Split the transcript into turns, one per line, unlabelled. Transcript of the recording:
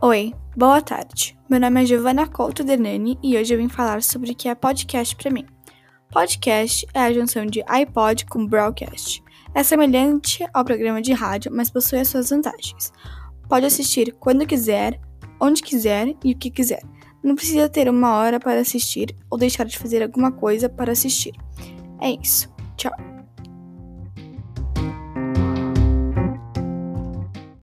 Oi, boa tarde. Meu nome é Giovanna Couto Denani e hoje eu vim falar sobre o que é podcast para mim. Podcast é a junção de iPod com broadcast. É semelhante ao programa de rádio, mas possui as suas vantagens. Pode assistir quando quiser, onde quiser e o que quiser. Não precisa ter uma hora para assistir ou deixar de fazer alguma coisa para assistir. É isso. Tchau.